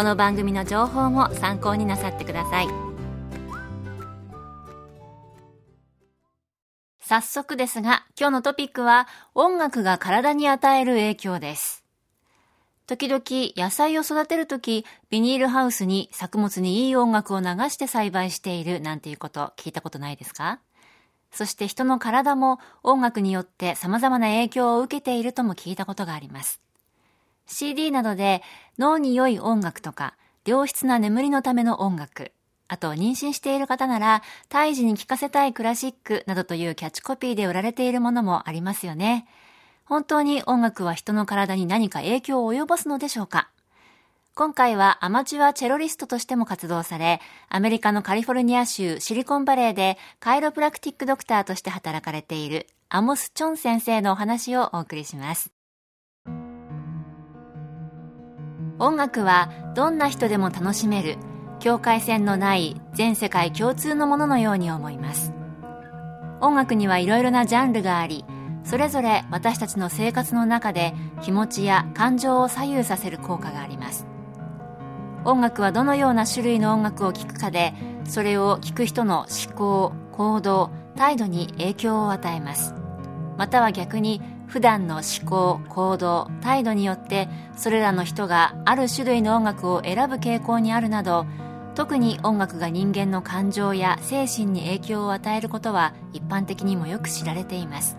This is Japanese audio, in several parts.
この番組の情報も参考になさってください。早速ですが今日のトピックは音楽が体に与える影響です。時々野菜を育てるときビニールハウスに作物にいい音楽を流して栽培しているなんていうこと聞いたことないですか？そして人の体も音楽によって様々な影響を受けているとも聞いたことがあります。CD などで脳に良い音楽とか良質な眠りのための音楽、あと妊娠している方なら胎児に聴かせたいクラシックなどというキャッチコピーで売られているものもありますよね。本当に音楽は人の体に何か影響を及ぼすのでしょうか今回はアマチュアチェロリストとしても活動され、アメリカのカリフォルニア州シリコンバレーでカイロプラクティックドクターとして働かれているアモス・チョン先生のお話をお送りします。音楽はどんな人でも楽しめる境界線のない全世界共通のもののように思います。音楽にはいろいろなジャンルがありそれぞれ私たちの生活の中で気持ちや感情を左右させる効果があります。音楽はどのような種類の音楽を聴くかでそれを聴く人の思考行動態度に影響を与えます。または逆に普段の思考行動態度によってそれらの人がある種類の音楽を選ぶ傾向にあるなど特に音楽が人間の感情や精神に影響を与えることは一般的にもよく知られています。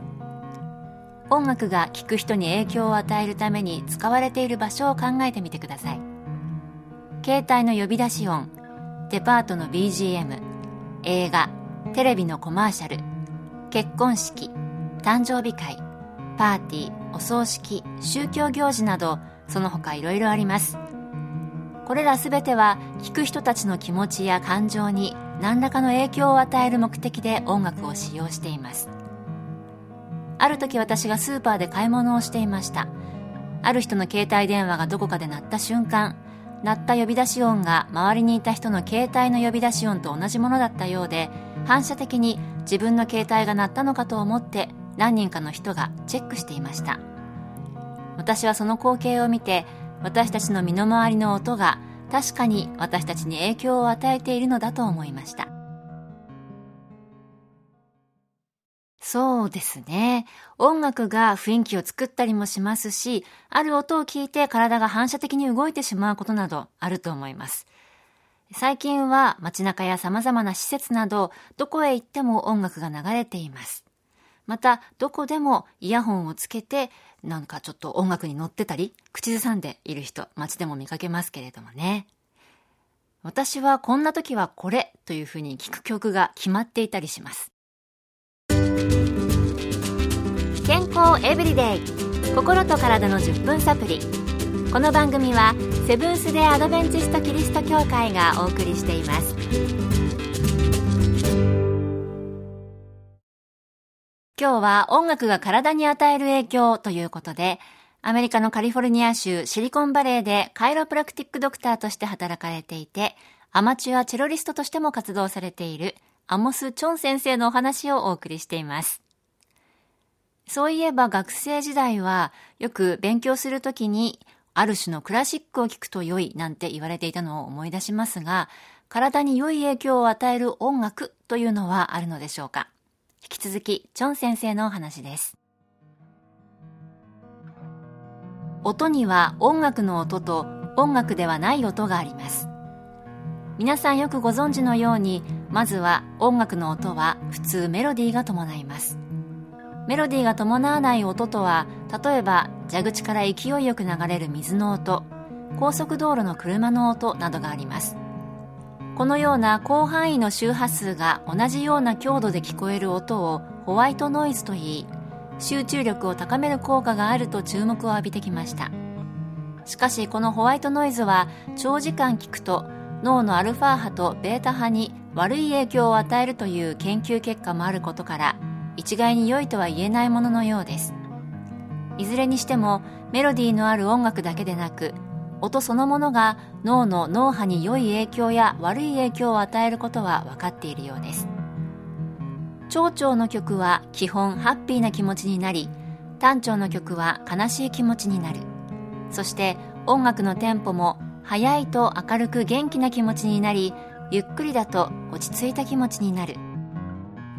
音楽が聴く人に影響を与えるために使われている場所を考えてみてください。携帯の呼び出し音デパートの BGM 映画テレビのコマーシャル結婚式誕生日会。パーティーお葬式宗教行事などその他いろいろあります。これら全ては聴く人たちの気持ちや感情に何らかの影響を与える目的で音楽を使用しています。ある時私がスーパーで買い物をしていました。ある人の携帯電話がどこかで鳴った瞬間鳴った呼び出し音が周りにいた人の携帯の呼び出し音と同じものだったようで反射的に自分の携帯が鳴ったのかと思って何人かの人がチェックしていました私はその光景を見て私たちの身の回りの音が確かに私たちに影響を与えているのだと思いましたそうですね。音楽が雰囲気を作ったりもしますし、ある音を聞いて体が反射的に動いてしまうことなどあると思います。最近は街中や様々な施設など、どこへ行っても音楽が流れています。また、どこでもイヤホンをつけて、なんかちょっと音楽に乗ってたり、口ずさんでいる人、街でも見かけますけれどもね。私はこんな時はこれというふうに聞く曲が決まっていたりします。健康エブリデイ心と体の10分サプリこの番組はセブンス・デ・アドベンチスト・キリスト教会がお送りしています今日は音楽が体に与える影響ということでアメリカのカリフォルニア州シリコンバレーでカイロプラクティックドクターとして働かれていてアマチュアチェロリストとしても活動されているアモス・チョン先生のお話をお送りしています。そういえば学生時代はよく勉強するときにある種のクラシックを聴くと良いなんて言われていたのを思い出しますが、体に良い影響を与える音楽というのはあるのでしょうか？引き続き、チョン先生のお話です。音には音楽の音と音楽ではない音があります。皆さんよくご存知のようにまずは音楽の音は普通メロディーが伴いますメロディーが伴わない音とは例えば蛇口から勢いよく流れる水の音高速道路の車の音などがありますこのような広範囲の周波数が同じような強度で聞こえる音をホワイトノイズといい集中力を高める効果があると注目を浴びてきました。しかしこのホワイトノイズは長時間聞くと脳のアルファ波とベータ波に悪い影響を与えるという研究結果もあることから一概に良いとは言えないもののようですいずれにしてもメロディーのある音楽だけでなく音そのものが脳の脳波に良い影響や悪い影響を与えることは分かっているようです。長調の曲は基本ハッピーな気持ちになり短調の曲は悲しい気持ちになる。そして音楽のテンポも速いと明るく元気な気持ちになりゆっくりだと落ち着いた気持ちになる。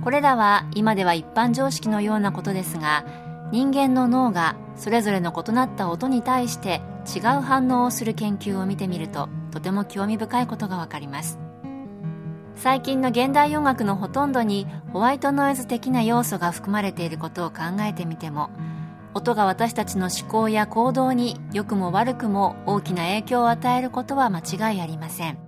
これらは今では一般常識のようなことですが人間の脳がそれぞれの異なった音に対して違う反応をする研究を見てみるととても興味深いことがわかります。最近の現代音楽のほとんどにホワイトノイズ的な要素が含まれていることを考えてみても音が私たちの思考や行動に良くも悪くも大きな影響を与えることは間違いありません。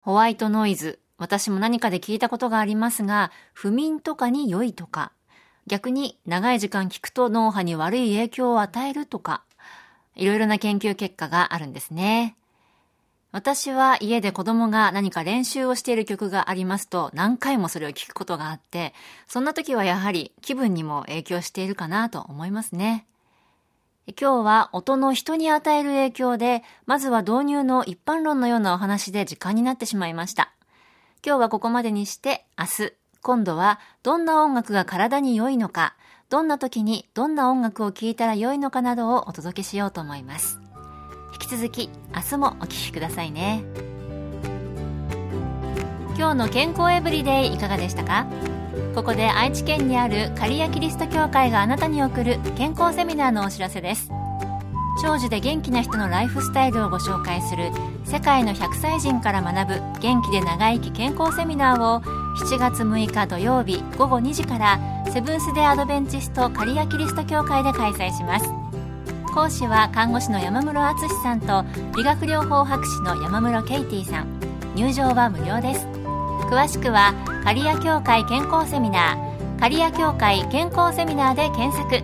ホワイトノイズ私も何かで聞いたことがありますが不眠とかに良いとか逆に長い時間聞くと脳波に悪い影響を与えるとかいろいろな研究結果があるんですね私は家で子供が何か練習をしている曲がありますと何回もそれを聞くことがあって、そんな時はやはり気分にも影響しているかなと思いますね。今日は音の人に与える影響で、まずは導入の一般論のようなお話で時間になってしまいました。今日はここまでにして、明日、今度はどんな音楽が体に良いのか、どんな時にどんな音楽を聴いたら良いのかなどをお届けしようと思います。引き続き明日もお聴きくださいね。今日の健康エブリデイいかがでしたか？ここで愛知県にある刈谷キリスト教会があなたに送る健康セミナーのお知らせです。長寿で元気な人のライフスタイルをご紹介する世界の100歳人から学ぶ元気で長生き健康セミナーを7月6日土曜日午後2時からセブンス・デ・アドベンチスト刈谷キリスト教会で開催します。講師は看護師の山室敦さんと理学療法博士の山室ケイティさん。入場は無料です。詳しくは刈谷協会健康セミナー。刈谷協会健康セミナーで検索。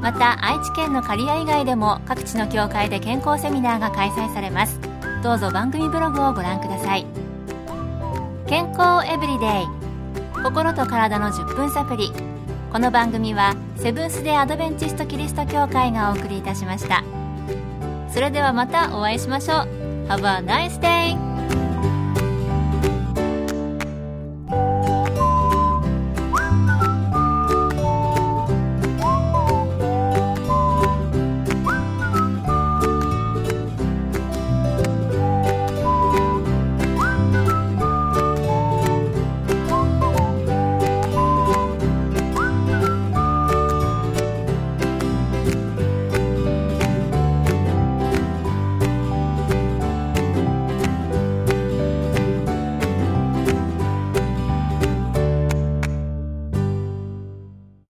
また愛知県の刈谷以外でも各地の協会で健康セミナーが開催されます。どうぞ番組ブログをご覧ください。健康エブリデイ。心と体の10分サプリこの番組はセブンス・デ・アドベンチスト・キリスト教会がお送りいたしました。それではまたお会いしましょう。Have a nice day!